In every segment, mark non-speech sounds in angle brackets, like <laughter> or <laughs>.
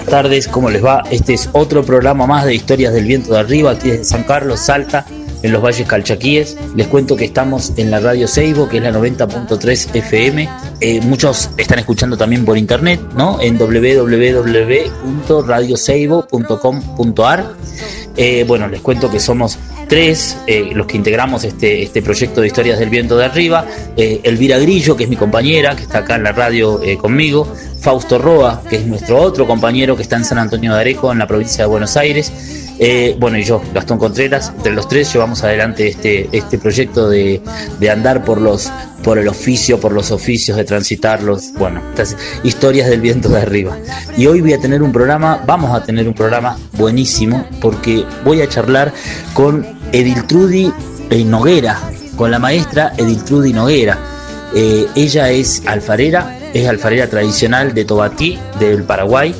Buenas tardes, ¿cómo les va? Este es otro programa más de Historias del Viento de Arriba, aquí desde San Carlos, Salta, en los Valles Calchaquíes. Les cuento que estamos en la radio Seibo, que es la 90.3 FM. Eh, muchos están escuchando también por internet, ¿no? En www.radioseibo.com.ar. Eh, bueno, les cuento que somos tres, eh, los que integramos este, este proyecto de Historias del Viento de Arriba, Elvira Grillo, que es mi compañera, que está acá en la radio conmigo, Fausto Roa, que es nuestro otro compañero que está en San Antonio de Areco, en la provincia de Buenos Aires, bueno, y yo, Gastón Contreras, entre los tres llevamos adelante este, este proyecto de, de andar por los por el oficio, por los oficios, de transitarlos, bueno, estas historias del viento de arriba. Y hoy voy a tener un programa, vamos a tener un programa buenísimo, porque voy a charlar con Ediltrudi Noguera, con la maestra Ediltrudi Noguera. Eh, ella es alfarera, es alfarera tradicional de Tobatí, del Paraguay.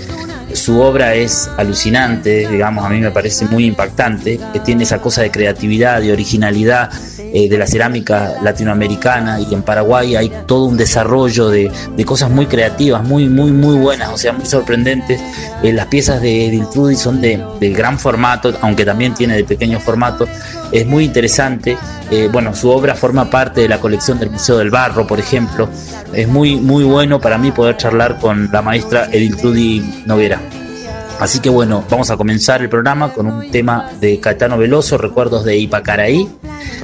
Su obra es alucinante, digamos, a mí me parece muy impactante, que tiene esa cosa de creatividad, de originalidad, eh, de la cerámica latinoamericana y en Paraguay hay todo un desarrollo de, cosas muy creativas, muy, muy, muy buenas, o sea, muy sorprendentes. Eh, las piezas de Edil son de, gran formato, aunque también tiene de pequeño formato. Es muy interesante. Eh, bueno, su obra forma parte de la colección del Museo del Barro, por ejemplo. Es muy, muy bueno para mí poder charlar con la maestra Edil Trudy Noguera. Así que bueno, vamos a comenzar el programa con un tema de Caetano Veloso, Recuerdos de Ipacaraí.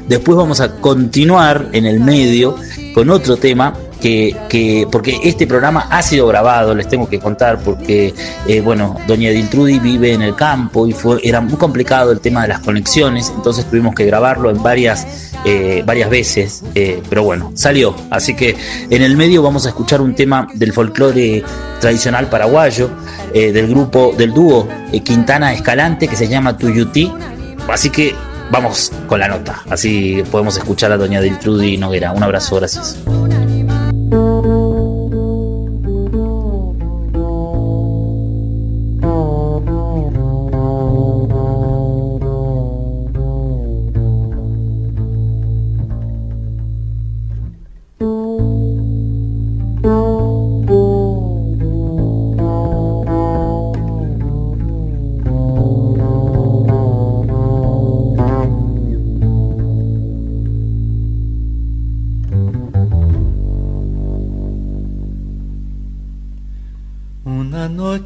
Después vamos a continuar en el medio con otro tema que, porque este programa ha sido grabado, les tengo que contar, porque eh, bueno, doña Diltrudi vive en el campo y fue, era muy complicado el tema de las conexiones, entonces tuvimos que grabarlo en varias, eh, varias veces, eh, pero bueno, salió. Así que en el medio vamos a escuchar un tema del folclore tradicional paraguayo, del grupo, del dúo Quintana Escalante que se llama Tuyutí. Así que vamos con la nota, así podemos escuchar a doña Diltrudi Noguera. Un abrazo, gracias.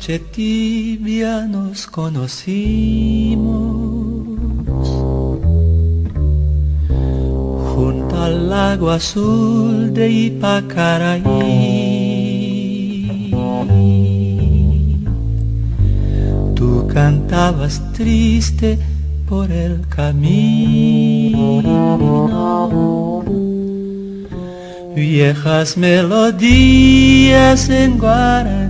Tibia nos conocimos junto al lago azul de Ipacaraí. Tú cantabas triste por el camino. Viejas melodías en Guaraní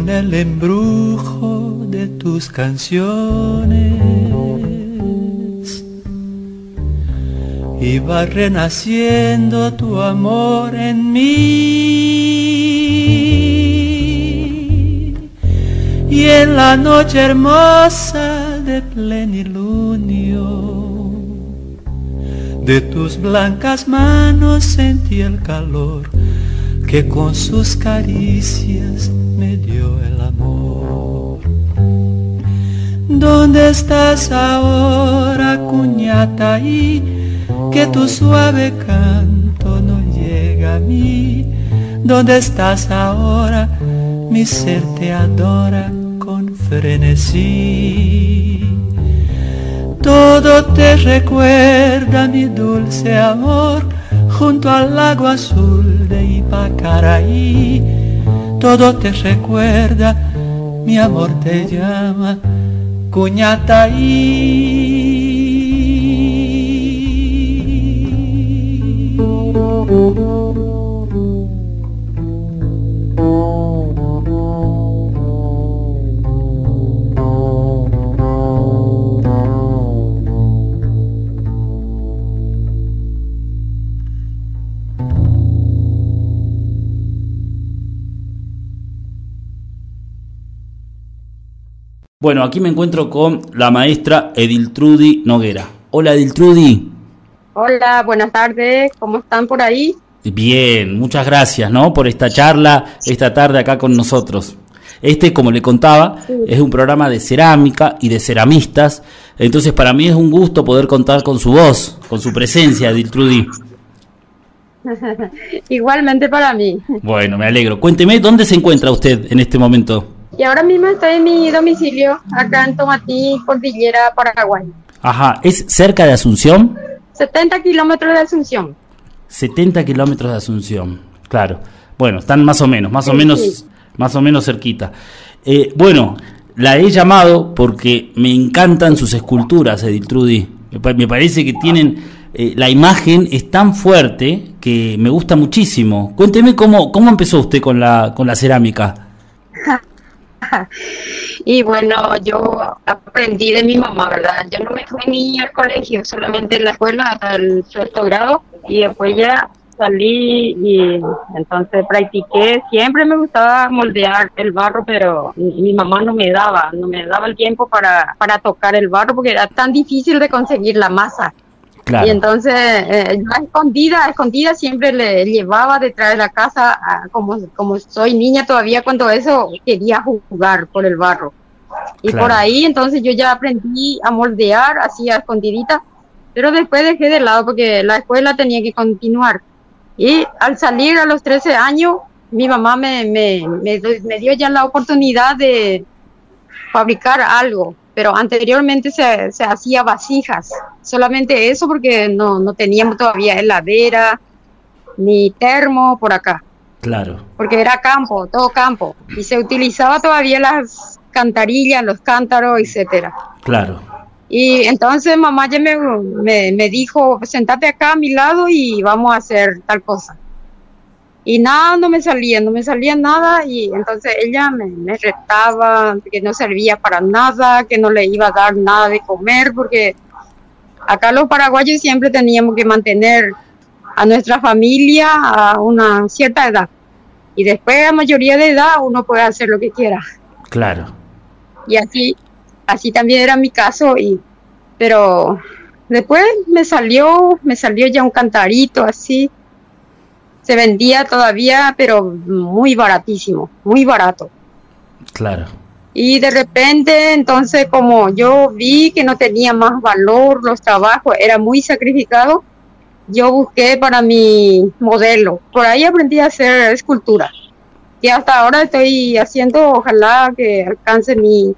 con el embrujo de tus canciones. Iba renaciendo tu amor en mí. Y en la noche hermosa de plenilunio de tus blancas manos sentí el calor que con sus caricias me dio el amor. ¿Dónde estás ahora, cuñata? Y que tu suave canto no llega a mí. ¿Dónde estás ahora? Mi ser te adora con frenesí. Todo te recuerda mi dulce amor junto al lago azul de Ipacaraí. Todo te recuerda, mi amor te llama, Cuñataí. Bueno, aquí me encuentro con la maestra Ediltrudi Noguera. Hola Ediltrudi. Hola, buenas tardes, ¿cómo están por ahí? Bien, muchas gracias, ¿no? Por esta charla esta tarde acá con nosotros. Este, como le contaba, es un programa de cerámica y de ceramistas. Entonces, para mí es un gusto poder contar con su voz, con su presencia, Ediltrudi. <laughs> Igualmente para mí. Bueno, me alegro. Cuénteme, ¿dónde se encuentra usted en este momento? Y ahora mismo estoy en mi domicilio, acá en Tomatí, Cordillera, Paraguay. Ajá, ¿es cerca de Asunción? 70 kilómetros de Asunción. 70 kilómetros de Asunción, claro. Bueno, están más o menos, más o menos, más o menos cerquita. Eh, bueno, la he llamado porque me encantan sus esculturas, Edith Trudy. Me parece que tienen, eh, la imagen es tan fuerte que me gusta muchísimo. Cuénteme cómo, cómo empezó usted con la, con la cerámica. <laughs> y bueno, yo aprendí de mi mamá, ¿verdad? Yo no me fui ni al colegio, solamente en la escuela hasta el sexto grado y después ya salí y entonces practiqué. Siempre me gustaba moldear el barro, pero mi mamá no me daba, no me daba el tiempo para, para tocar el barro porque era tan difícil de conseguir la masa. Y entonces, eh, yo escondida, escondida siempre le llevaba detrás de la casa, como, como soy niña todavía, cuando eso quería jugar por el barro. Y por ahí, entonces yo ya aprendí a moldear, así a escondidita, pero después dejé de lado porque la escuela tenía que continuar. Y al salir a los 13 años, mi mamá me, me, me, me dio ya la oportunidad de fabricar algo pero anteriormente se, se hacía vasijas, solamente eso porque no, no teníamos todavía heladera ni termo por acá. Claro. Porque era campo, todo campo, y se utilizaba todavía las cantarillas, los cántaros, etcétera. Claro. Y entonces mamá ya me, me, me dijo, sentate acá a mi lado y vamos a hacer tal cosa y nada, no me salía, no me salía nada y entonces ella me, me, retaba que no servía para nada, que no le iba a dar nada de comer porque acá los paraguayos siempre teníamos que mantener a nuestra familia a una cierta edad y después a mayoría de edad uno puede hacer lo que quiera. Claro. Y así, así también era mi caso y pero después me salió, me salió ya un cantarito así se vendía todavía, pero muy baratísimo, muy barato. Claro. Y de repente, entonces, como yo vi que no tenía más valor los trabajos, era muy sacrificado, yo busqué para mi modelo. Por ahí aprendí a hacer escultura. Y hasta ahora estoy haciendo, ojalá que alcance mi,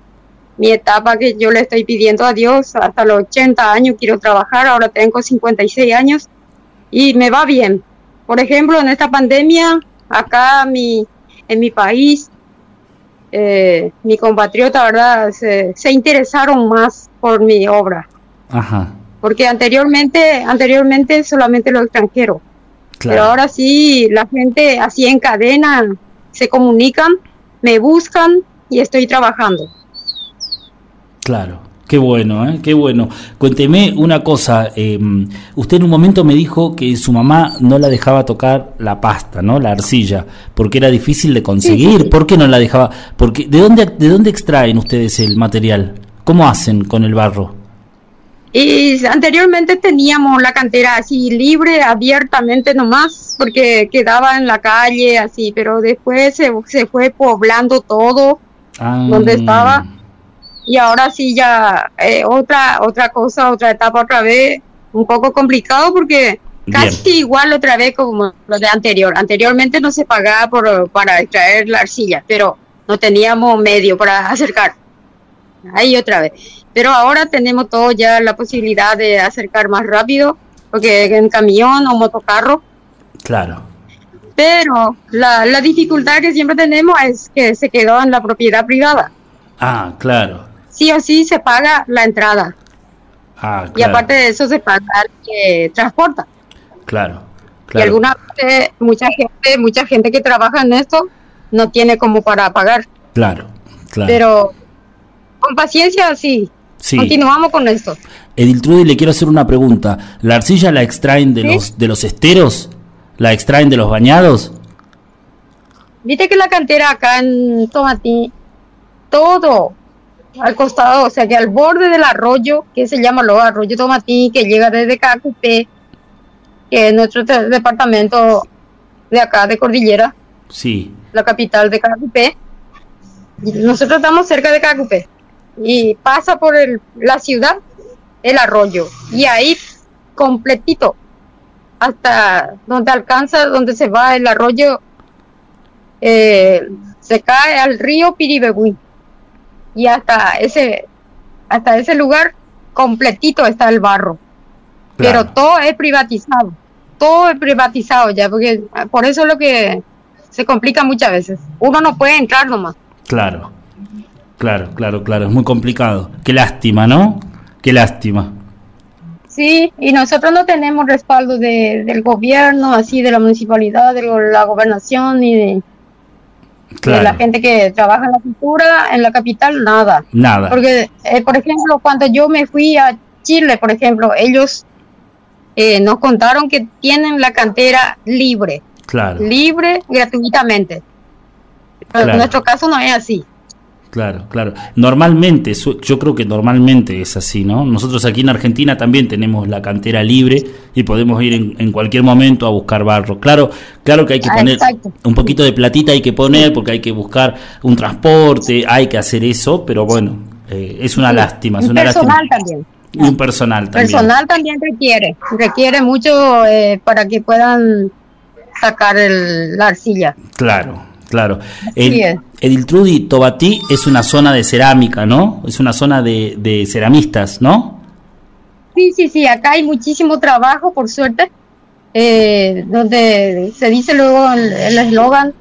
mi etapa que yo le estoy pidiendo a Dios. Hasta los 80 años quiero trabajar, ahora tengo 56 años y me va bien. Por ejemplo, en esta pandemia, acá mi, en mi país, eh, mi compatriota, ¿verdad? Se, interesaron más por mi obra. Ajá. Porque anteriormente, anteriormente solamente los extranjeros. Pero ahora sí, la gente así en cadena se comunican, me buscan y estoy trabajando. Claro. Qué bueno, ¿eh? qué bueno. Cuénteme una cosa. Em, usted en un momento me dijo que su mamá no la dejaba tocar la pasta, ¿no? La arcilla, porque era difícil de conseguir. ¿Por qué no la dejaba? Porque ¿de dónde de dónde extraen ustedes el material? ¿Cómo hacen con el barro? Y anteriormente teníamos la cantera así libre, abiertamente nomás, porque quedaba en la calle así, pero después se, se fue poblando todo ah. donde estaba y ahora sí ya eh, otra otra cosa, otra etapa otra vez, un poco complicado porque casi igual otra vez como lo de anterior. Anteriormente no se pagaba por, para extraer la arcilla, pero no teníamos medio para acercar. Ahí otra vez. Pero ahora tenemos todo ya la posibilidad de acercar más rápido, porque en camión o motocarro Claro. Pero la, la dificultad que siempre tenemos es que se quedó en la propiedad privada. Ah, claro. Sí o sí se paga la entrada. Ah, Y aparte de eso se paga el que transporta. Claro. Y alguna vez, mucha gente, mucha gente que trabaja en esto no tiene como para pagar. Claro, claro. Pero con paciencia sí. Sí. Continuamos con esto. Edil Trudy, le quiero hacer una pregunta. ¿La arcilla la extraen de ¿Sí? los de los esteros? ¿La extraen de los bañados? Viste que la cantera acá en Tomatí, todo al costado, o sea que al borde del arroyo, que se llama luego arroyo Tomatí, que llega desde Cacupé, que es nuestro departamento de acá de Cordillera, Sí. la capital de Cacupé. Y Nosotros estamos cerca de Cacupé y pasa por el, la ciudad el arroyo y ahí completito hasta donde alcanza, donde se va el arroyo, eh, se cae al río Piribegüí y hasta ese hasta ese lugar completito está el barro pero todo es privatizado todo es privatizado ya porque por eso es lo que se complica muchas veces uno no puede entrar nomás Claro. Claro, claro, claro. Es muy complicado. Qué lástima, ¿no? Qué lástima. sí y nosotros no tenemos respaldo de, del gobierno así de la municipalidad de la gobernación ni de, de la Claro. gente que trabaja en la cultura en la capital nada Nada. Porque, eh, por ejemplo, cuando yo me fui a Chile, por ejemplo, ellos eh, nos contaron que tienen la cantera libre, Claro, libre gratuitamente. Pero Claro. en nuestro caso no es así. Claro, claro. Normalmente, yo creo que normalmente es así, ¿no? Nosotros aquí en Argentina también tenemos la cantera libre y podemos ir en, en cualquier momento a buscar barro. Claro, claro que hay que Ah, poner exacto. un poquito de platita, hay que poner porque hay que buscar un transporte, hay que hacer eso, pero bueno, eh, es una lástima, es Y una personal lástima. también. Y un personal también. Personal también requiere, requiere mucho eh, para que puedan sacar el- la arcilla. Claro, claro. El. Ediltrudi Tobatí es una zona de cerámica, ¿no? Es una zona de, de ceramistas, ¿no? Sí, sí, sí, acá hay muchísimo trabajo, por suerte, eh, donde se dice luego el el eslogan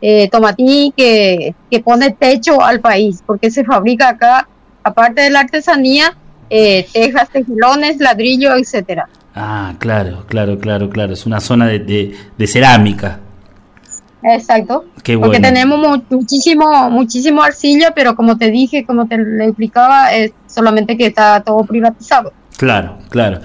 eh, Tomatí que, que pone techo al país, porque se fabrica acá, aparte de la artesanía, eh, tejas, tejilones, ladrillo, etcétera. Ah, claro, claro, claro, claro. Es una zona de, de- de cerámica. Exacto. Qué Porque tenemos mu- muchísimo, muchísimo arcilla, pero como te dije, como te le explicaba, es solamente que está todo privatizado. Claro, claro.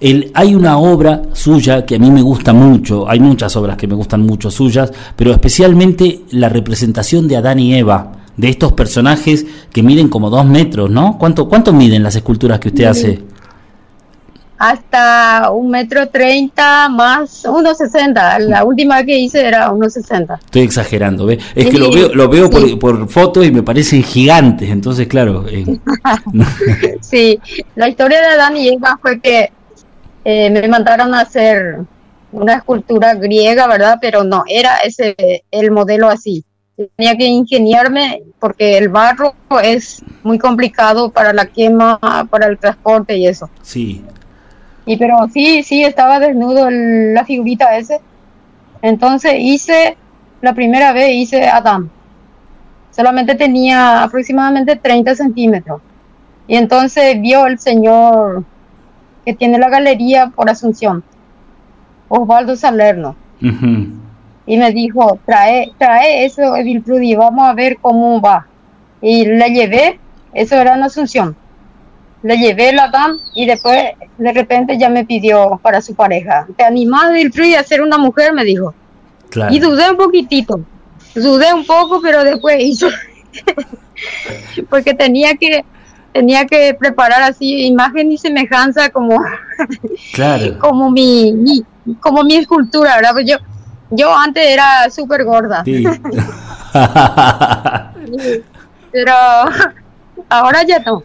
El- hay una obra suya que a mí me gusta mucho, hay muchas obras que me gustan mucho suyas, pero especialmente la representación de Adán y Eva, de estos personajes que miden como dos metros, ¿no? ¿Cuánto, cuánto miden las esculturas que usted hace? Hasta un metro treinta más unos sesenta. La última que hice era unos sesenta. Estoy exagerando, ¿ve? Es que lo veo, lo veo sí. por, por fotos y me parecen gigantes, entonces claro, eh, <laughs> Sí, la historia de Adán y Eva fue que eh, me mandaron a hacer una escultura griega, ¿verdad? Pero no, era ese el modelo así. Tenía que ingeniarme porque el barro es muy complicado para la quema, para el transporte y eso. sí, Y pero sí, sí, estaba desnudo el- la figurita ese. Entonces hice, la primera vez hice Adán. Solamente tenía aproximadamente 30 centímetros. Y entonces vio el señor que tiene la galería por Asunción, Osvaldo Salerno. Y me dijo, trae, trae eso, Evil Prudy, vamos a ver cómo va. Y le llevé, eso era en Asunción. Le llevé la DAM y después de repente ya me pidió para su pareja. ¿Te animás, Prudy, a ser una mujer? Me dijo. claro. Y dudé un poquitito. Dudé un poco, pero después hizo. <laughs> Porque tenía que tenía que preparar así imagen y semejanza como <laughs> Claro. como mi, mi- como mi escultura, ¿verdad? Pues yo yo antes era súper gorda, Sí. <laughs> pero ahora ya no.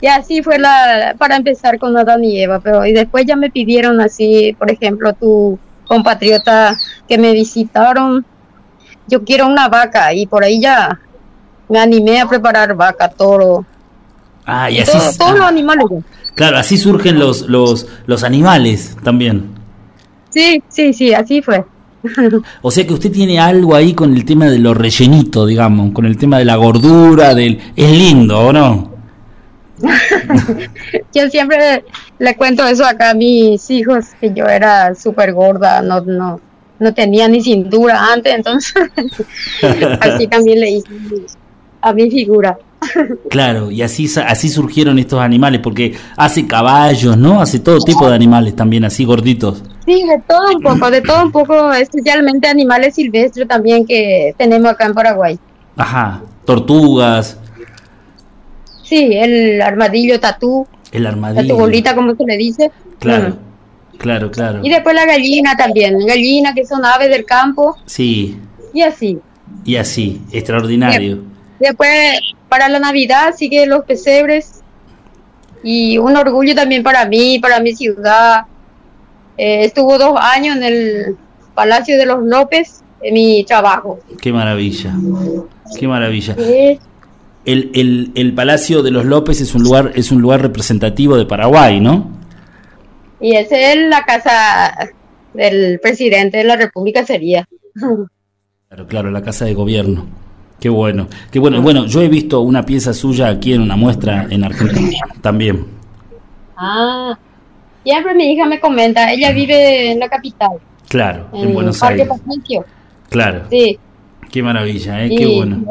Y así fue la para empezar con Adán y Eva, pero y después ya me pidieron así, por ejemplo, tu compatriota que me visitaron, yo quiero una vaca y por ahí ya me animé a preparar vaca, toro, ah, y así, todo- todos los ah, animales. claro, así surgen los, los, los animales también. Sí, sí, sí, así fue. <laughs> O sea que usted tiene algo ahí con el tema de lo rellenito, digamos, con el tema de la gordura, del es lindo, ¿o no? <laughs> yo siempre le cuento eso acá a mis hijos, que yo era súper gorda, no, no, no tenía ni cintura antes, entonces <laughs> así también le hice a mi figura. Claro, y así, así surgieron estos animales, porque hace caballos, ¿no? Hace todo tipo de animales también, así gorditos. Sí, de todo un poco, de todo un poco, especialmente animales silvestres también que tenemos acá en Paraguay. Ajá, tortugas. Sí, el armadillo tatú. El armadillo. La bolita, como se le dice. Claro, claro, claro. Y después la gallina también, gallina que son aves del campo. Sí. Y así. Y así, extraordinario. Después, para la Navidad, sigue los pesebres. Y un orgullo también para mí, para mi ciudad. Eh, estuvo dos años en el Palacio de los López, en mi trabajo. Qué maravilla, qué maravilla. El, el, el, Palacio de los López es un lugar es un lugar representativo de Paraguay, ¿no? Y es la casa del presidente de la República sería. Claro, claro, la casa de gobierno. Qué bueno, qué bueno. Bueno, yo he visto una pieza suya aquí en una muestra en Argentina también. Ah, siempre mi hija me comenta, ella vive en la capital. Claro, en, Buenos Aires. Claro. Sí. Qué maravilla, ¿eh? qué bueno.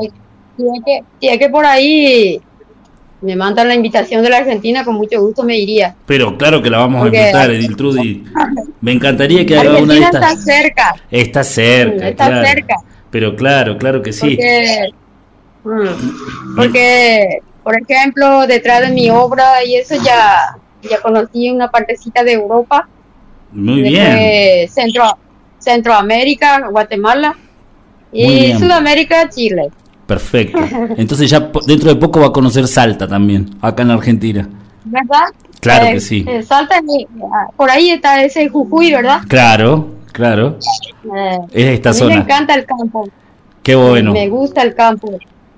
Si es que, por ahí me mandan la invitación de la Argentina, con mucho gusto me iría. Pero claro que la vamos a invitar, Edil Trudy. Me encantaría que haga una de estas. Está cerca. Está cerca. Está cerca. Pero claro, claro que sí. Mm, porque, por ejemplo, detrás de mi obra y eso ya, ya conocí una partecita de Europa. Muy bien. Centro, Centroamérica, Guatemala y Sudamérica, Chile. Perfecto. <laughs> Entonces ya dentro de poco va a conocer Salta también, acá en Argentina. ¿Verdad? Claro que sí. Eh, Salta, ah, por ahí está ese Jujuy, ¿verdad? Claro, claro. Eh, es esta a mí zona. me encanta el campo. Qué bueno. Me gusta el campo.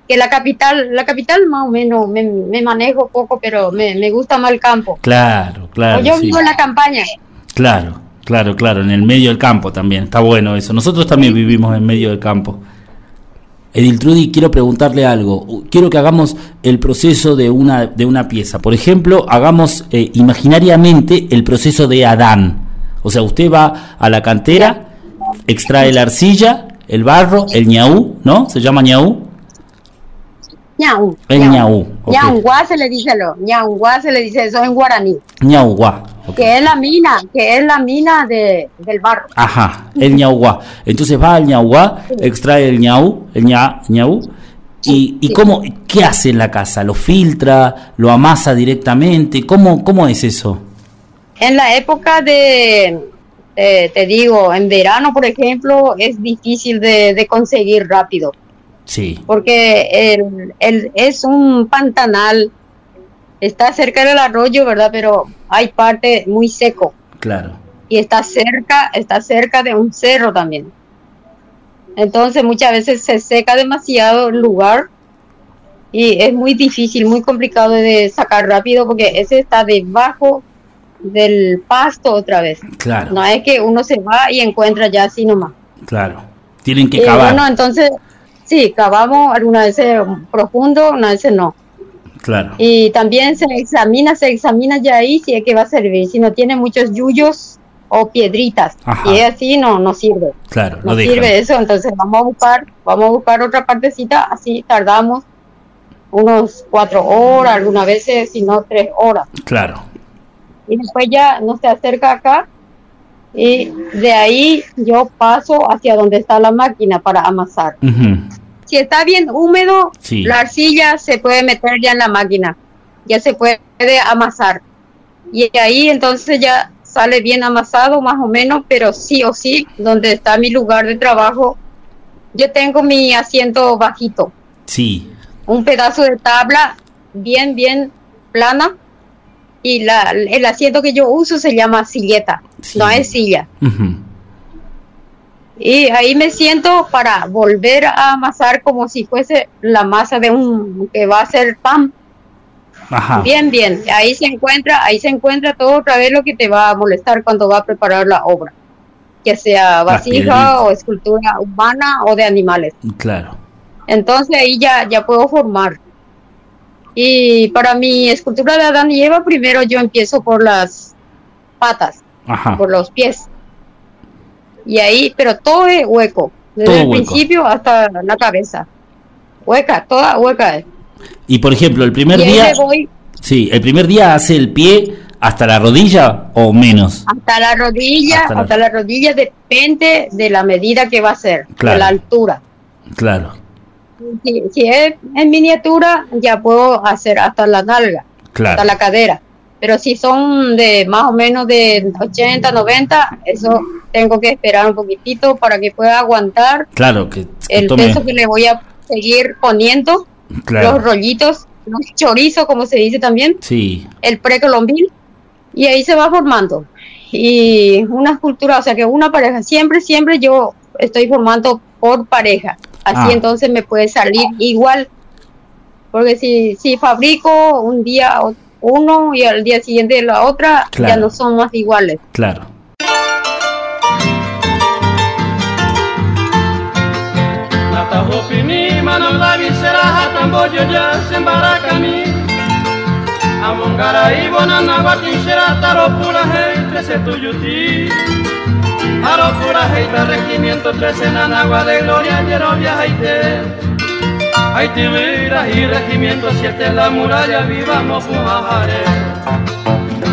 Que la capital, la capital más o menos me, me manejo poco, pero me, me, gusta más el campo. Claro, claro. yo vivo en la campaña. Claro, claro, claro, en el medio del campo también. Está bueno eso. Nosotros también vivimos en medio del campo. Edil Trudy, quiero preguntarle algo. Quiero que hagamos el proceso de una, de una pieza. Por ejemplo, hagamos eh, imaginariamente el proceso de Adán. O sea, usted va a la cantera, extrae la arcilla, el barro, el ñaú, ¿no? ¿Se llama ñaú? Ñaú. El ñaú. Okay. Ñaunguá se le dice lo. Ñaunguá se le dice eso en guaraní. Ñaunguá. Okay. Que es la mina, que es la mina de, del barro. Ajá, el ñaunguá. Entonces va al ñaunguá, extrae el ñaú, el ña, ñaú. ¿Y, y Sí. cómo, qué hace en la casa? ¿Lo filtra? ¿Lo amasa directamente? ¿Cómo, cómo es eso? En la época de, eh, te digo, en verano, por ejemplo, es difícil de, de conseguir rápido. Sí, porque el, el- es un pantanal, está cerca del arroyo, ¿verdad? Pero hay parte muy seco claro. y está cerca, está cerca de un cerro también. Entonces muchas veces se seca demasiado el lugar y es muy difícil, muy complicado de sacar rápido porque ese está debajo del pasto otra vez. Claro, No es que uno se va y encuentra ya así nomás. claro. Tienen que Eh, cavar. bueno, entonces, sí, cavamos algunas veces profundo, unas veces no. claro, Y también se examina, se examina ya ahí si es que va a servir. Si no tiene muchos yuyos o piedritas, Ajá. y es así, no, no sirve. claro. No dejan. sirve eso, entonces vamos a buscar, vamos a buscar otra partecita, así tardamos unos cuatro horas, algunas veces, si no tres horas. Claro, Y después ya no se acerca acá y de ahí yo paso hacia donde está la máquina para amasar. Ujú. Si está bien húmedo, Sí. la arcilla se puede meter ya en la máquina, ya se puede amasar. Y ahí entonces ya sale bien amasado más o menos, pero sí o sí, donde está mi lugar de trabajo, yo tengo mi asiento bajito, sí, un pedazo de tabla bien, bien plana. Y la, el asiento que yo uso se llama silleta, Sí. no es silla. Y ahí me siento para volver a amasar como si fuese la masa de un que va a ser pan. Ajá. Bien, bien. Ahí se encuentra, ahí se encuentra todo otra vez lo que te va a molestar cuando va a preparar la obra. que sea vasija o escultura humana o de animales. Claro. Entonces ahí ya, ya puedo formar. Y para mi escultura de Adán y Eva, primero yo empiezo por las patas, por los pies. Y ahí, pero todo es hueco, desde el principio hasta la cabeza. Hueca, toda hueca. Y por ejemplo, el primer día... Sí, el primer día hace el pie hasta la rodilla o menos. Hasta la rodilla, hasta, la... rodilla depende de la medida que va a ser, de la altura. Claro. Si, es en miniatura, ya puedo hacer hasta la nalga, hasta la cadera. Pero si son de más o menos de 80, 90, eso tengo que esperar un poquitito para que pueda aguantar claro, que, el peso que le voy a seguir poniendo, los rollitos, los chorizos, como se dice también, sí. el precolombín, y ahí se va formando. Y una escultura, o sea que una pareja, siempre, siempre yo estoy formando por pareja. Así ah. entonces me puede salir igual. Porque si, si fabrico un día uno y al día siguiente la otra, ya no son más iguales. Claro. Aropura heita regimiento 13 en agua de gloria Haiti Vira y regimiento 7 la muralla viva Mofumajare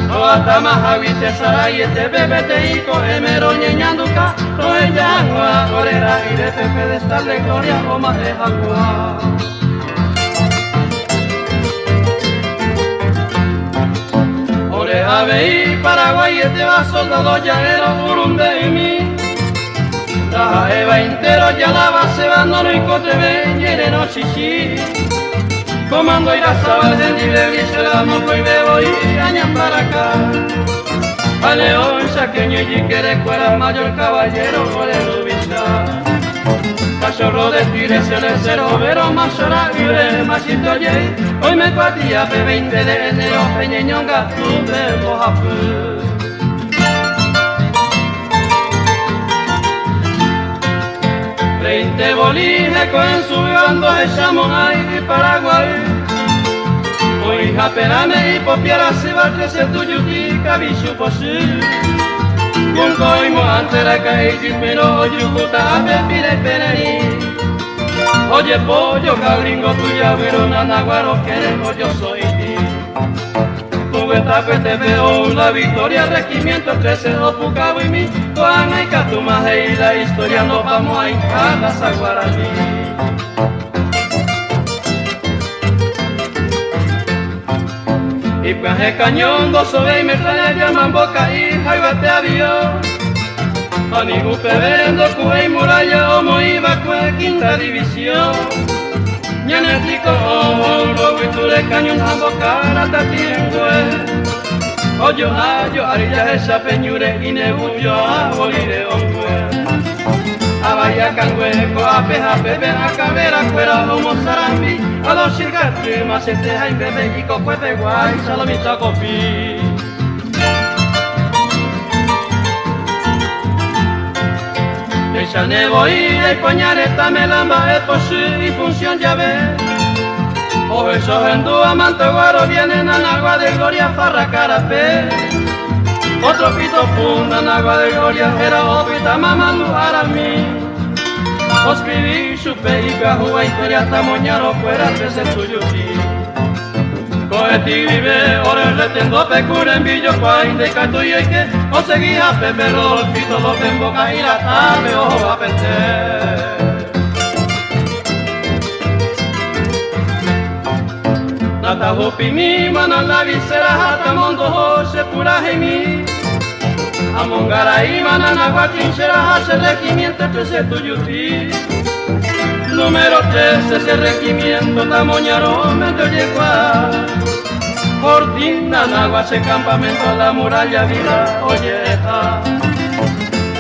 Toata Mahavite Saray este bebé te ico emero ñeñanduca Roe yangua orera y de pepe de esta de gloria o más de jagua Ore ave y Paraguay este va soldado llanero Burundi y mi La eva entero ya la base y cote ve no chichi Comando irá sabal del libre visera no voy bebo y añan para acá. A león saqueño y quiere cuera mayor caballero por el ubicá cachorro de tire se le cero vero más de masito ye. Hoy me cuatía pe 20 de enero peñeñonga tu de bolines con su bando de Chamonix y Paraguay. Hoy japerame y popiara se va a crecer tu yuti cabichu posible con coimo antera caiti pero yujuta pepire peneri Oye pollo cabringo tuya pero nanaguaro queremos yo soy te veo la victoria regimiento 13 do Pucabo y mi Juana y Catumaje y la historia nos vamos a hincar las aguaraní Y pues cañón, dos y me llaman boca y jaibate avión. Anigu pebendo kuei muralla omo iba kue quinta división. Ñanetico olo witule cañón cara tatiengue. Oyo ayo arilla esa peñure y nebuyo a bolire ongue. Abaya cangueco, apeja, bebe, acabera, cuera, homo sarambi, a los chicarte, más este jaime, bebe, y cocuete, guay, salomita, copi. Ella nevo y el pañareta me lamba, es posible y función ya ve. O esos en tu amante guaro vienen a agua de gloria, farra, carapé. Otro pito funda en agua de gloria, era opita mamando a mí. Oscriví, chupe y cajúa, historia hasta moñaro fuera de ese tuyo sí. Coeti vive, ora retendo pecura en billo, cuain de cato y que, o seguía pepe, el pito, lo en boca y la tarde, ojo a perder. Nata hopi mi, mana la visera, hata mondo, se pura mi. Amongara manana guachinchera hace regimiento trece tuyuti Número 13 ese regimiento tamoñaro me llegua Cortina nagua ese campamento la muralla vida olleja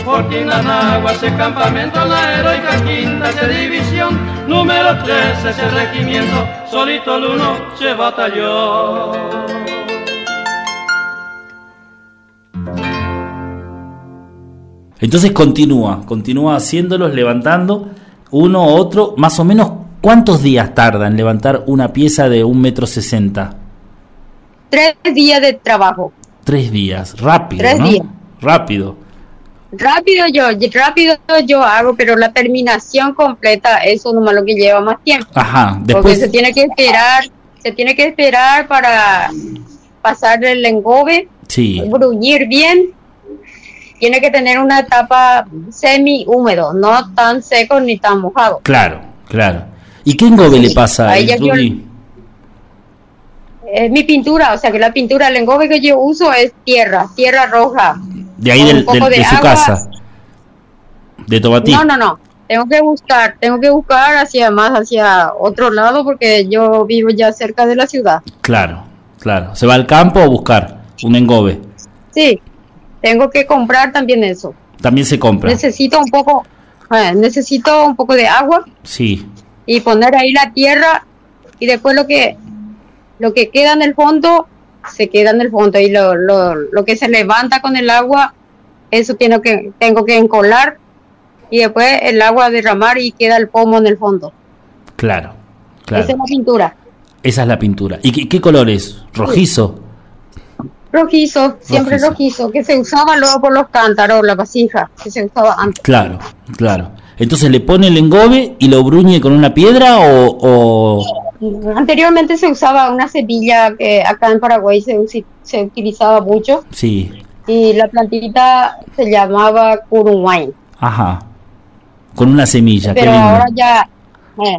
Cortina nagua ese campamento la heroica quinta de división. Número 13 ese regimiento solito el uno se batalló. Entonces continúa, continúa haciéndolos, levantando uno, otro, más o menos, ¿cuántos días tarda en levantar una pieza de un metro sesenta? Tres días de trabajo. Tres días, rápido, Tres ¿no? días. Rápido, Rápido yo, rápido yo hago, pero la terminación completa, eso nomás lo que lleva más tiempo. ajá, Porque después, se tiene que esperar, se tiene que esperar para pasar el engobe, sí, bruñir bien. Tiene que tener una etapa semi húmedo, no tan seco ni tan mojado. claro, claro. ¿Y qué engobe le pasa a Trudy? Es mi pintura, o sea que la pintura, el engobe que yo uso es tierra, tierra roja. De ahí del- del- de, de su agua. casa, de Tobatí. No, no, no. Tengo que buscar, tengo que buscar hacia más hacia otro lado porque yo vivo ya cerca de la ciudad. Claro, claro. ¿Se va al campo a buscar un engobe? Sí, tengo que comprar también eso. También se compra. Necesito un poco, eh, necesito un poco de agua Sí, y poner ahí la tierra y después lo que lo que queda en el fondo se queda en el fondo y lo, lo, lo que se levanta con el agua eso tengo que tengo que encolar y después el agua derramar y queda el pomo en el fondo. claro, claro. Esa es la pintura. Esa es la pintura. ¿Y qué, qué color es? ¿Rojizo? Rojizo, siempre Rojizo. rojizo, que se usaba luego por los cántaros, la vasija, que se usaba antes. Claro, claro. Entonces le pone el engobe y lo bruñe con una piedra o... o- Anteriormente se usaba una cepilla que acá en Paraguay se, se utilizaba mucho Sí, y la plantita se llamaba curumay. ajá. Con una semilla, Pero ahora ya, eh,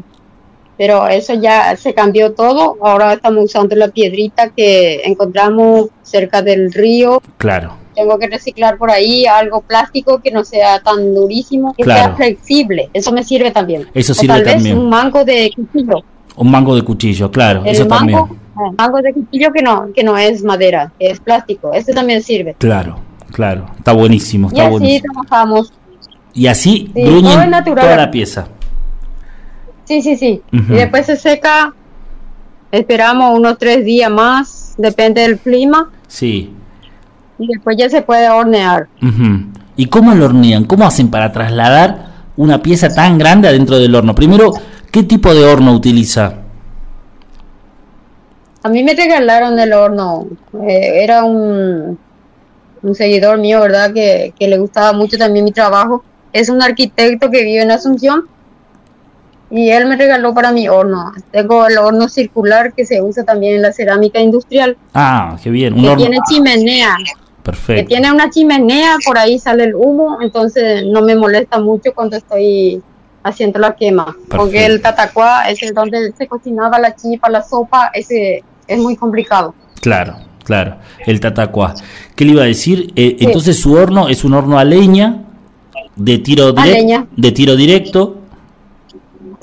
pero eso ya se cambió todo. Ahora estamos usando la piedrita que encontramos cerca del río. Claro, Tengo que reciclar por ahí algo plástico que no sea tan durísimo, que Claro. sea flexible. Eso me sirve también. Eso O sirve tal vez también. un mango de cuchillo. un mango de cuchillo, claro, El eso también. mango, eh, mango de cuchillo que no, que no es madera, que es plástico. Ese también sirve. Claro, claro. Está buenísimo, Y está así buenísimo. trabajamos. Y así Sí, todo natural. toda la pieza. Sí, sí, sí. Y después se seca. Esperamos unos tres días más, depende del clima. Sí. Y después ya se puede hornear. ¿Y cómo lo hornean? ¿Cómo hacen para trasladar una pieza tan grande adentro del horno? Primero, ¿qué tipo de horno utiliza? A mí me regalaron el horno. Eh, era un, un seguidor mío, ¿verdad? Que, que le gustaba mucho también mi trabajo. Es un arquitecto que vive en Asunción. Y él me regaló para mi horno. Tengo el horno circular que se usa también en la cerámica industrial. Ah, qué bien. Un Que horno. tiene chimenea. Que Perfecto. tiene una chimenea, por ahí sale el humo. Entonces no me molesta mucho cuando estoy haciendo la quema. Porque el tatacuá es el donde se cocinaba la chipa, la sopa. Ese es muy complicado. Claro, claro. El tatacuá. ¿Qué le iba a decir? Eh, Entonces su horno es un horno a leña de tiro leña. De tiro directo.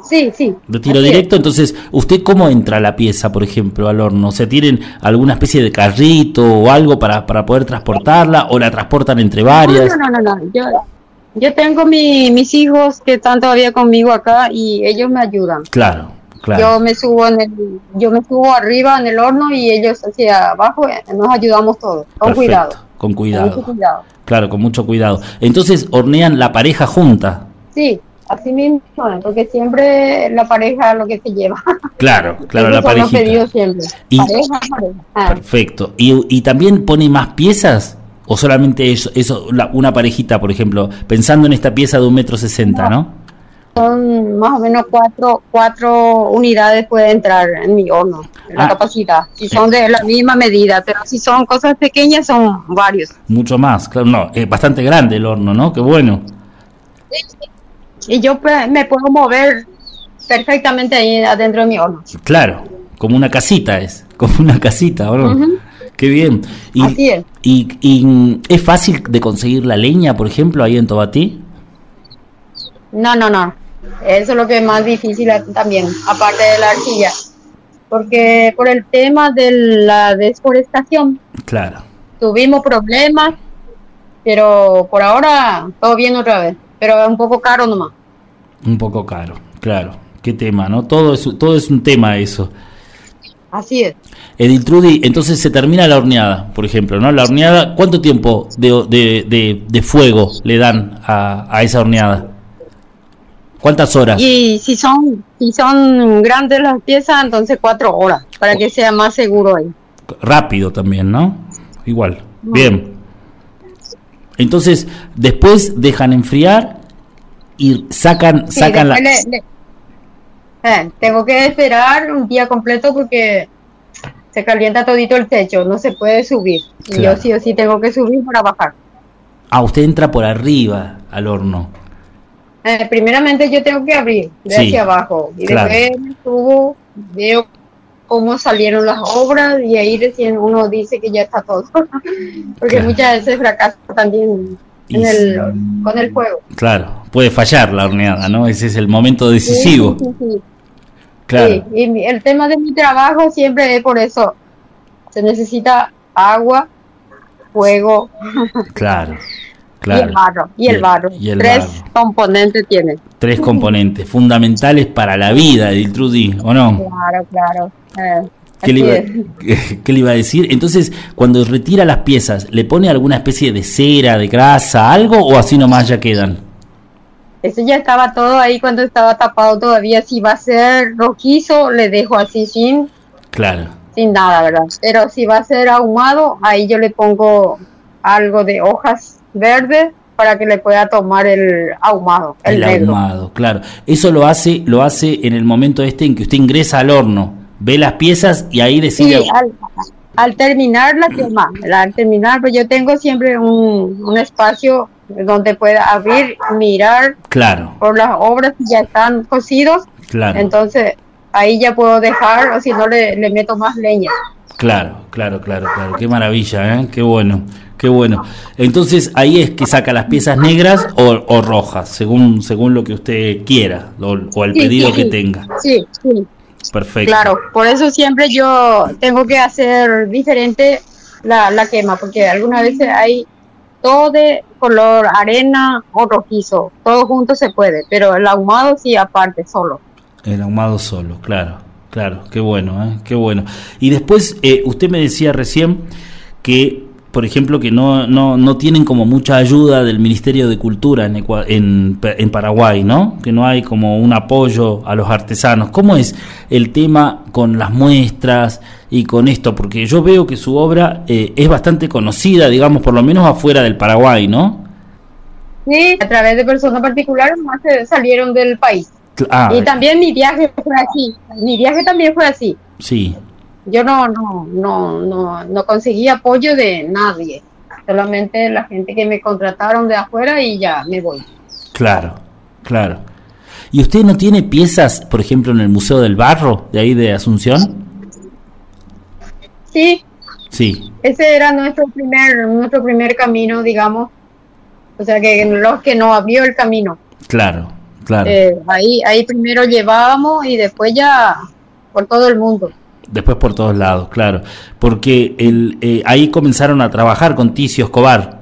Sí, sí. De tiro es. directo. Entonces, ¿usted cómo entra la pieza, por ejemplo, al horno? O sea, ¿tienen alguna especie de carrito o algo para, para poder transportarla? ¿O la transportan entre varias? No, no, no, no. Yo, yo tengo mi, mis hijos que están todavía conmigo acá y ellos me ayudan. Claro, claro. Yo me subo en el, yo me subo arriba en el horno y ellos hacia abajo eh, nos ayudamos todos, con Perfecto, cuidado. Con Con mucho cuidado. cuidado. Claro, con mucho cuidado. Entonces, hornean la pareja junta. Sí, así mismo, porque siempre la pareja lo que se lleva. Claro, <laughs> claro, la pedidos siempre. Y- Pareja, pareja. Ah, Perfecto. ¿Y, y también pone más piezas? ¿O solamente eso, eso la- una parejita, por ejemplo? Pensando en esta pieza de un metro sesenta, ¿no? Son más o menos cuatro, cuatro unidades puede entrar en mi horno, la Ah. capacidad. Si son de la misma medida, pero si son cosas pequeñas son varios. Mucho más. Claro, no, es bastante grande el horno, ¿no? Qué bueno. Y yo me puedo mover perfectamente ahí adentro de mi horno. Claro, como una casita es. Como una casita, ¿o no? Qué bien. Y, Así es. Y, y, es fácil de conseguir la leña, por ejemplo, ahí en Tobatí? No, no, no. Eso es lo que es más difícil también, aparte de la arcilla. Porque por el tema de la desforestación Claro. tuvimos problemas, pero por ahora todo bien otra vez. Pero es un poco caro nomás. Un poco caro, claro. Qué tema, ¿no? Todo es, todo es un tema eso. Así es. Edil Trudy, entonces se termina la horneada, por ejemplo, ¿no? La horneada, ¿cuánto tiempo de, de, de, de fuego le dan a, a, esa horneada? ¿Cuántas horas? Y si son, si son grandes las piezas, entonces cuatro horas, para que sea más seguro ahí. Rápido también, ¿no? Igual. Bien. Entonces, después dejan enfriar y sacan, Sí, sacan la... después le- le- Eh, tengo que esperar un día completo porque se calienta todito el techo, no se puede subir. Y Claro. yo sí o sí tengo que subir para bajar. Ah, usted entra por arriba al horno. Eh, primeramente yo tengo que abrir de Sí, hacia abajo y claro. después subo, veo cómo salieron las obras y ahí recién uno dice que ya está todo. <laughs> Porque Claro. muchas veces fracasa también Y el, con el fuego. Claro, puede fallar la horneada, ¿no? Ese es el momento decisivo. Sí, sí, sí. Claro, Sí, y mi- el tema de mi trabajo siempre es por eso. Se necesita agua, fuego <laughs> claro, y claro. el barro. Y, el barro. y el Tres barro. componentes tiene. Tres componentes fundamentales para la vida, Edil Trudy, ¿o no? Claro, claro. Eh, ¿Qué le, iba, es. qué le iba a decir? Entonces, cuando retira las piezas, ¿le pone alguna especie de cera, de grasa, algo o así nomás ya quedan? Eso ya estaba todo ahí cuando estaba tapado todavía. Si va a ser rojizo, le dejo así sin, Claro, sin nada, ¿verdad? Pero si va a ser ahumado, ahí yo le pongo algo de hojas verdes para que le pueda tomar el ahumado, el, el, negro. ahumado, claro. Eso lo hace, lo hace en el momento este en que usted ingresa al horno, ve las piezas y ahí Sí, decide. al, al terminar la quema, la- al terminar, pues yo tengo siempre un, un espacio donde pueda abrir, mirar Claro, por las obras que ya están cocidos, claro. entonces ahí ya puedo dejar o si no le, le meto más leña. Claro, claro, claro, claro. Qué maravilla, ¿eh? Qué bueno, qué bueno. Entonces ahí es que saca las piezas negras o, o rojas, según según lo que usted quiera o, o el Sí, pedido sí, que sí. tenga. Sí, sí, Perfecto. claro, por eso siempre yo tengo que hacer diferente la, la quema, porque algunas veces hay todo de color arena o rojizo, todo junto se puede, pero el ahumado sí aparte, solo. El ahumado solo, claro, claro. Qué bueno, ¿eh? Qué bueno. Y después eh, usted me decía recién que por ejemplo, que no, no, no tienen como mucha ayuda del Ministerio de Cultura en, Ecua- en, en Paraguay, ¿no? Que no hay como un apoyo a los artesanos. ¿Cómo es el tema con las muestras y con esto? Porque yo veo que su obra eh, es bastante conocida, digamos, por lo menos afuera del Paraguay, ¿no? Sí, a través de personas particulares más se salieron del país. Ah, y también mi viaje fue así. Mi viaje también fue así. sí, Yo no, no, no, no, no conseguí apoyo de nadie. Solamente la gente que me contrataron de afuera y ya me voy. claro, claro. ¿Y usted no tiene piezas, por ejemplo, en el Museo del Barro, de ahí de Asunción? Sí, Sí, ese era nuestro primer, nuestro primer camino, digamos. O sea que los que nos abrió el camino. claro, claro. Eh, ahí, ahí primero llevábamos y después ya por todo el mundo. Después por todos lados, claro. Porque el, eh, ahí comenzaron a trabajar con Ticio Escobar.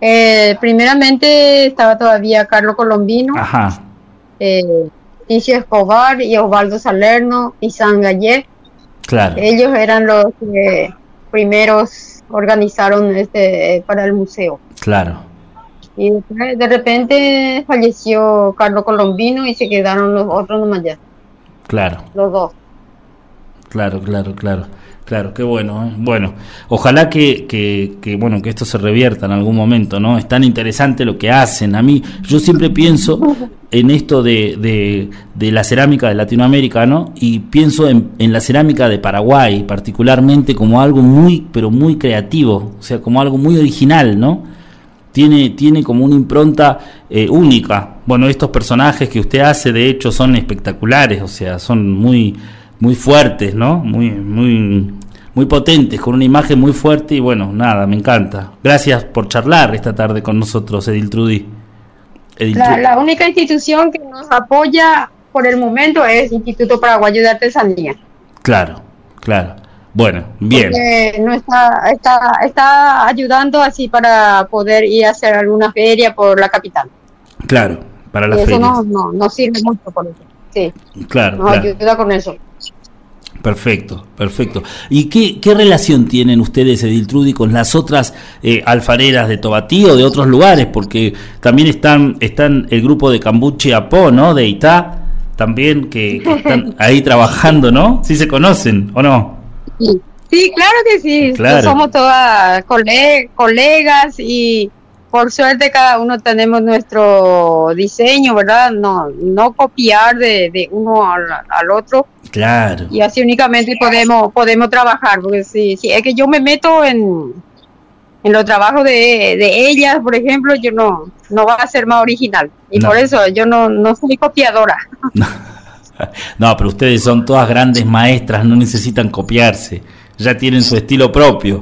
Eh, primeramente estaba todavía Carlos Colombino, Ajá, eh, Ticio Escobar y Osvaldo Salerno y San Gallé. claro, Ellos eran los que primeros organizaron este eh, para el museo. claro, Y después, de repente falleció Carlos Colombino y se quedaron los otros nomás ya, claro, los dos. Claro, claro, claro. Claro, qué bueno. ¿eh? Bueno, ojalá que, que, que, bueno, que esto se revierta en algún momento, ¿no? Es tan interesante lo que hacen. A mí, yo siempre pienso en esto de, de, de la cerámica de Latinoamérica, ¿no? Y pienso en, en la cerámica de Paraguay, particularmente como algo muy, pero muy creativo, o sea, como algo muy original, ¿no? Tiene, tiene como una impronta eh, única. Bueno, estos personajes que usted hace, de hecho, son espectaculares, o sea, son muy, muy fuertes, ¿no? Muy, muy, muy potentes, con una imagen muy fuerte y bueno, nada, me encanta. Gracias por charlar esta tarde con nosotros, Edil Trudy. Edil La, Tru- la única institución que nos apoya por el momento es Instituto Paraguayo de Artesanía. Claro, claro. Bueno, bien. No está, está, está ayudando así para poder ir a hacer alguna feria por la capital. Claro, para Y las eso ferias. no, no, no sirve mucho por eso. Sí, Claro, nos claro. ayuda con eso. Perfecto, perfecto. ¿Y qué, qué relación tienen ustedes, Edil Trudy, con las otras eh, alfareras de Tobatí o de otros lugares? Porque también están, están el grupo de Cambuche Apó, ¿no? De Itá, también, que, que están <laughs> ahí trabajando, ¿no? ¿Sí se conocen o no? Sí, sí, claro que sí. Claro. Somos todas cole- colegas y por suerte cada uno tenemos nuestro diseño, ¿verdad? No, no copiar de, de uno al, al otro Claro. y así únicamente podemos podemos trabajar, porque si, si es que yo me meto en, en los trabajos de, de ellas, por ejemplo, yo no, no va a ser más original. Y No. por eso yo no, no soy copiadora. No, pero ustedes son todas grandes maestras, no necesitan copiarse. Ya tienen su estilo propio.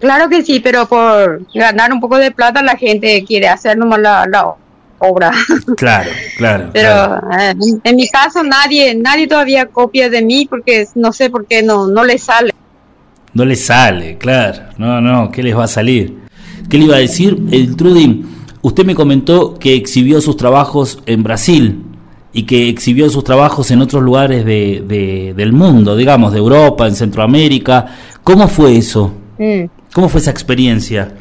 Claro que sí, pero por ganar un poco de plata la gente quiere hacer nomás la, la obra. <laughs> Claro, claro. Pero claro. eh, en, mi caso nadie nadie todavía copia de mí porque no sé por qué no no le sale. No les sale, claro. No, no, ¿qué les va a salir? ¿Qué le iba a decir? El Trudy, usted me comentó que exhibió sus trabajos en Brasil y que exhibió sus trabajos en otros lugares de, de- del mundo, digamos, de Europa, en Centroamérica. ¿Cómo fue eso? Mm. ¿Cómo fue esa experiencia?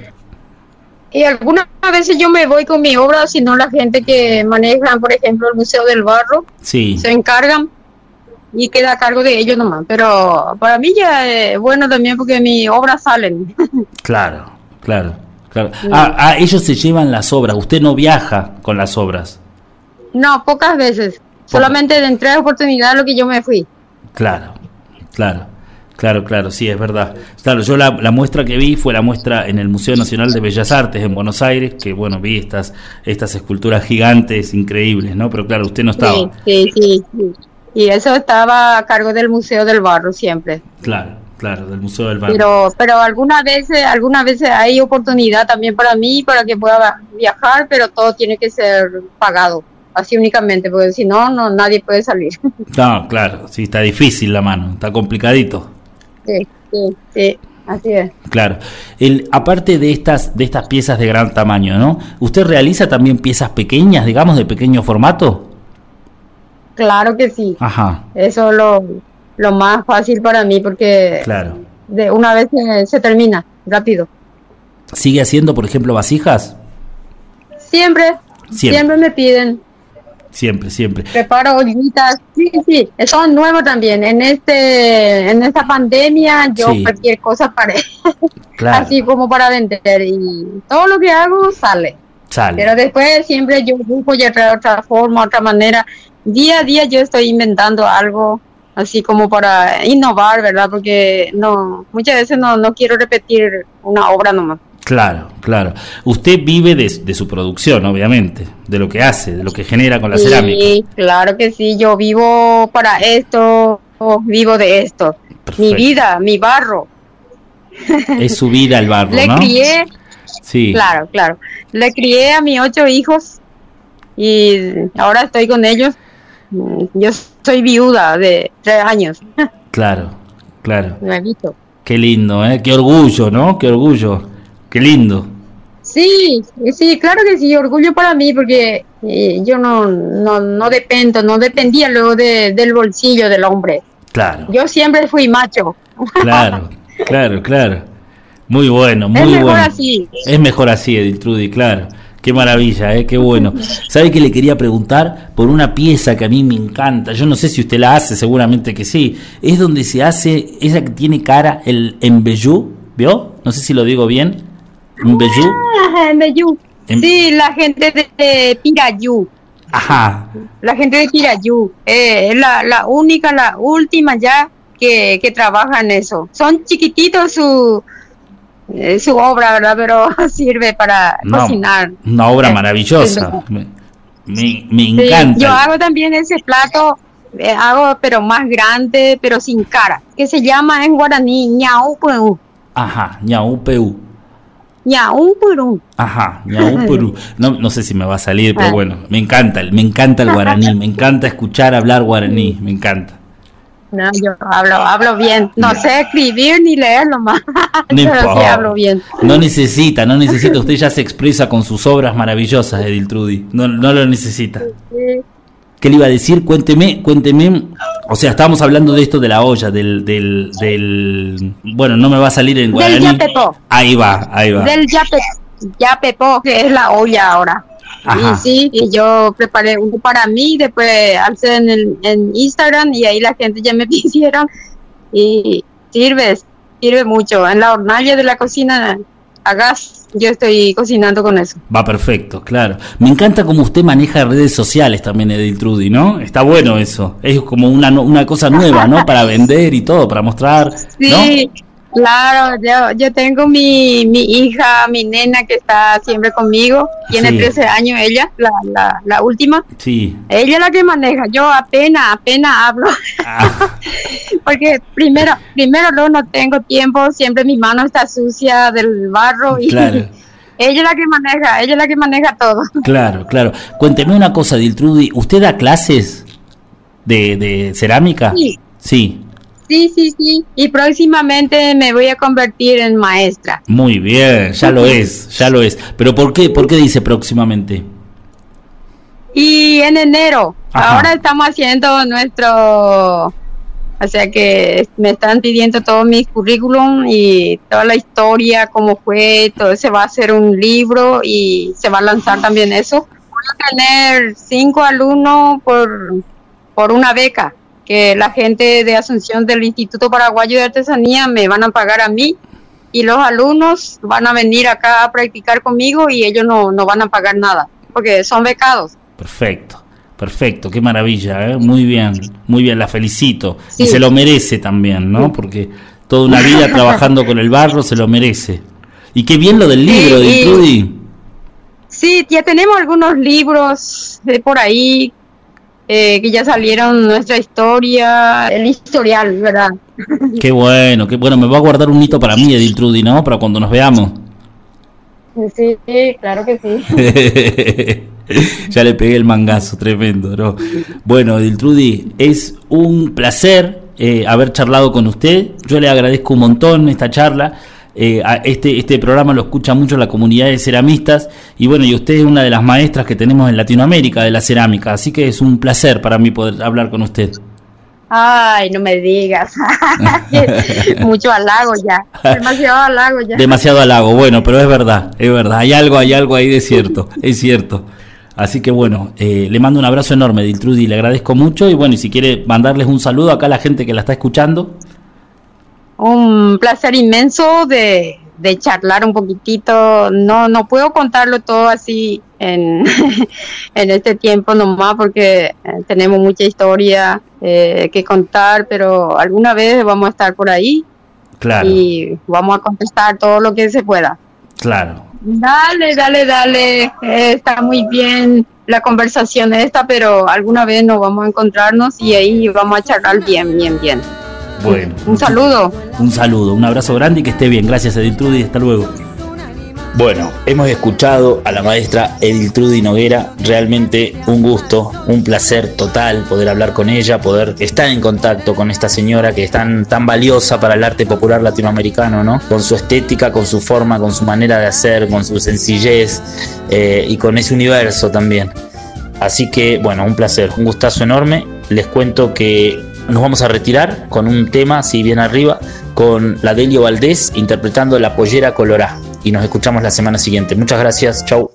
Y algunas veces yo me voy con mi obra, si no la gente que manejan, por ejemplo, el Museo del Barro, Sí, se encargan y queda a cargo de ellos nomás. Pero para mí ya es bueno también porque mis obras salen. <laughs> claro, claro, claro. Ah, ah, ellos se llevan las obras, usted no viaja con las obras. no, pocas veces. Solamente en tres oportunidades lo que yo me fui. Claro, claro, claro, claro, sí, es verdad. Claro, yo la, la muestra que vi fue la muestra en el Museo Nacional de Bellas Artes en Buenos Aires, que bueno, vi estas, estas esculturas gigantes, increíbles, ¿no? Pero claro, usted no estaba. Sí, sí, sí. Y eso estaba a cargo del Museo del Barro siempre. Claro, claro, del Museo del Barrio. Pero, pero algunas veces, algunas veces hay oportunidad también para mí para que pueda viajar, pero todo tiene que ser pagado, así únicamente, porque si no, no nadie puede salir. <laughs> No, claro, sí, está difícil la mano, está complicadito. Sí, sí, sí, así es. Claro. El, aparte de estas, de estas piezas de gran tamaño, ¿no? ¿Usted realiza también piezas pequeñas, digamos, de pequeño formato? Claro que sí. Ajá, Eso es lo, lo más fácil para mí porque claro. de una vez se, se termina rápido. ¿Sigue haciendo, por ejemplo, vasijas? Siempre, Siempre. siempre, me piden. Siempre, siempre. Preparo ollitas. Sí, sí, son nuevos también. En este, en esta pandemia yo Sí. cualquier cosa paré, <laughs> Claro, así como para vender y todo lo que hago sale. sale. Pero después siempre yo busco ya otra forma, otra manera. Día a día yo estoy inventando algo así como para innovar, ¿verdad? Porque no muchas veces no, no quiero repetir una obra nomás. Claro, claro. Usted vive de, de su producción, obviamente, de lo que hace, de lo que genera con la cerámica. Sí, claro que sí, yo vivo para esto, vivo de esto. Mi vida, mi barro. Es su vida el barro, Le ¿no? crié, Sí, claro, claro. Le crié a mis ocho hijos y ahora estoy con ellos. Mm, Yo soy viuda de tres años. <laughs> claro, claro. Visto. Qué lindo, ¿eh? Qué orgullo, ¿no? Qué orgullo. Qué lindo. Sí, sí, claro que sí, orgullo para mí porque eh, yo no, no, no dependo, no dependía luego de- del bolsillo del hombre. Claro, Yo siempre fui macho. claro, claro, claro. Muy bueno, muy es mejor bueno. así. Es mejor así, Edith Trudy, claro. Qué maravilla, ¿eh? qué bueno. <laughs> ¿Sabe que le quería preguntar por una pieza que a mí me encanta? Yo no sé si usted la hace, seguramente que sí. Es donde se hace, esa que tiene cara, el embellú, ¿vio? No sé si lo digo bien. Ah, Meyú. Em- Sí, la gente de, de Pirayú, Ajá, la gente de Pirayú, eh, es la, la única, la última ya que, que trabaja en eso. Son chiquititos su, eh, su obra, ¿verdad? Pero <laughs> sirve para No, cocinar. una obra maravillosa. Me, me- Sí, encanta. yo hago también ese plato, eh, hago pero más grande, pero sin cara, que se llama en guaraní ñau purú. Ajá, ñaupeu. Ñau purú. Ajá, ñaupuru. No, no sé si me va a salir, pero Ah. bueno, me encanta, el- me encanta el guaraní, me encanta escuchar hablar guaraní, me encanta. No, yo hablo, hablo bien. No sé escribir ni leerlo más. No pero sí importa. hablo bien. No necesita, no necesita. Usted ya se expresa con sus obras maravillosas, Edil Trudy. No, no lo necesita. Sí, ¿Qué le iba a decir? Cuénteme, cuénteme. O sea, estábamos hablando de esto de la olla, del, del, del bueno, no me va a salir en guaraní. Del yapepó. Ahí va, ahí va. Del yape, yapepó, que es la olla ahora. Ajá. Y sí, y yo preparé uno para mí, después alcé en, el, en Instagram y ahí la gente ya me <laughs> pidieron y sirve, sirve mucho. En la hornalla de la cocina a gas, yo estoy cocinando con eso. Va perfecto, claro. Me encanta cómo usted maneja redes sociales también, Edil Trudy, ¿no? Está bueno eso. Es como una, una cosa nueva, ¿no? <laughs> Para vender y todo, para mostrar, ¿no? Claro, yo, yo tengo mi, mi hija, mi nena que está siempre conmigo, tiene Sí. 13 años ella, la, la, la última. Sí. Ella es la que maneja, yo apenas, apenas hablo, Ah, <laughs> porque primero, primero no, no tengo tiempo, siempre mi mano está sucia del barro y Claro. <laughs> ella es la que maneja, ella es la que maneja todo. claro, claro. Cuénteme una cosa, Edil Trudy. ¿Usted da clases de, de cerámica? Sí. Sí. Sí, sí, sí, y próximamente me voy a convertir en maestra. Muy bien, ya lo es, ya lo es. Pero ¿por qué? ¿Por qué dice próximamente? Y en enero, Ajá. ahora estamos haciendo nuestro, o sea que me están pidiendo todo mi currículum y toda la historia, cómo fue, todo se va a hacer un libro y se va a lanzar también eso. Voy a tener cinco alumnos por, por una beca que la gente de Asunción del Instituto Paraguayo de Artesanía me van a pagar a mí y los alumnos van a venir acá a practicar conmigo y ellos no, no van a pagar nada porque son becados. Perfecto, perfecto, qué maravilla, ¿eh? muy bien, muy bien, la felicito. Y se lo merece también, ¿no? Porque toda una vida <laughs> trabajando con el barro se lo merece. Y qué bien lo del libro, Sí, de Trudy. Sí, ya tenemos algunos libros de por ahí eh, que ya salieron, nuestra historia, el historial, ¿verdad? Qué bueno, qué bueno, me va a guardar un hito para mí, Edil Trudy, ¿no? Para cuando nos veamos. Sí, claro que sí. <laughs> ya le pegué el mangazo, tremendo, ¿no? Bueno, Ediltrudi, es un placer eh, haber charlado con usted. Yo le agradezco un montón esta charla. Eh, a- este, este programa lo escucha mucho la comunidad de ceramistas y bueno, y usted es una de las maestras que tenemos en Latinoamérica de la cerámica, así que es un placer para mí poder hablar con usted. Ay, no me digas. <laughs> Mucho halago ya. Demasiado halago ya. Demasiado halago, bueno, pero es verdad, es verdad, hay algo, hay algo ahí de cierto, es cierto. Así que bueno, eh, le mando un abrazo enorme, Diltrudi, le agradezco mucho y bueno, y si quiere mandarles un saludo acá a la gente que la está escuchando. Un placer inmenso de, de charlar un poquitito. No, no puedo contarlo todo así en, <laughs> en este tiempo nomás porque eh, tenemos mucha historia eh, que contar, pero alguna vez vamos a estar por ahí Claro, y vamos a contestar todo lo que se pueda. claro. Dale, dale, dale. Eh, está muy bien la conversación esta, pero alguna vez nos vamos a encontrarnos y ahí vamos a charlar bien, bien, bien. Bueno, Un saludo. un saludo, un abrazo grande y que esté bien. Gracias, Ediltrudi, hasta luego. Bueno, hemos escuchado a la maestra Ediltrudi Noguera, realmente un gusto, un placer total poder hablar con ella, poder estar en contacto con esta señora que es tan, tan valiosa para el arte popular latinoamericano, ¿no? Con su estética, con su forma, con su manera de hacer, con su sencillez eh, y con ese universo también. Así que, bueno, un placer, un gustazo enorme. Les cuento que nos vamos a retirar con un tema, si bien arriba, con la Delio Valdés interpretando La Pollera Colorá. Y nos escuchamos la semana siguiente. Muchas gracias, chau.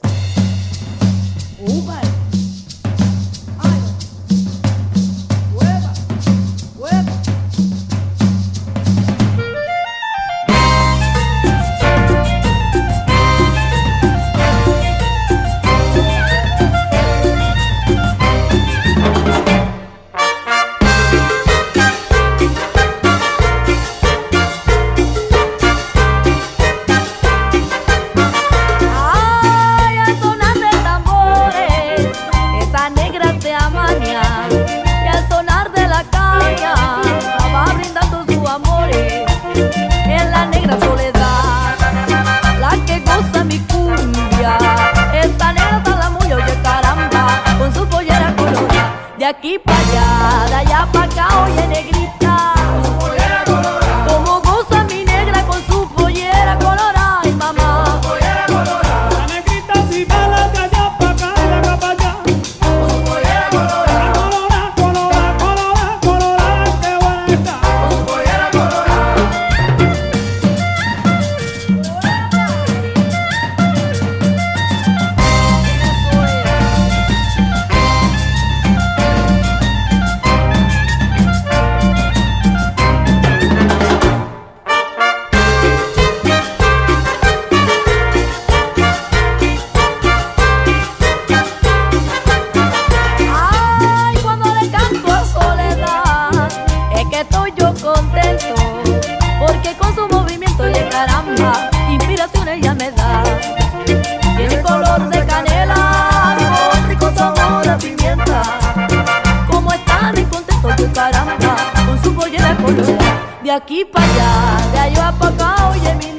De aquí para allá, de allá para acá, oye mi